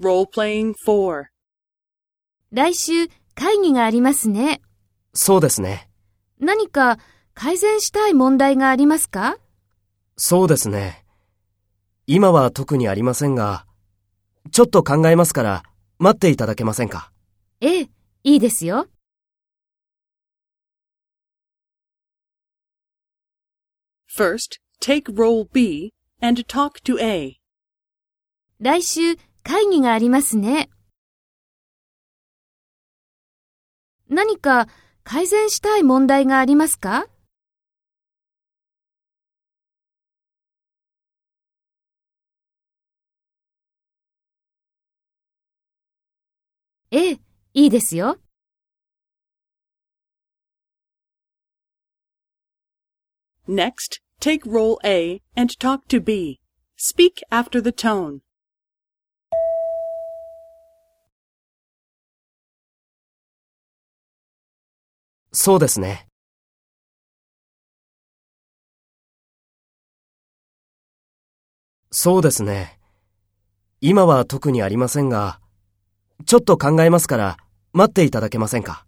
Role-playing 4. 来週会議がありますね。そうですね。何か改善したい問題がありますか？そうですね。今は特にありませんが、ちょっと考えますから待っていただけませんか？ええ、いいですよ。First, take role B and talk to A. 来週会議がありますね。何か改善したい問題がありますかええ、いいですよ。Next, take role A and talk to B. Speak after the tone. そうですね。そうですね。今は特にありませんが、ちょっと考えますから待っていただけませんか？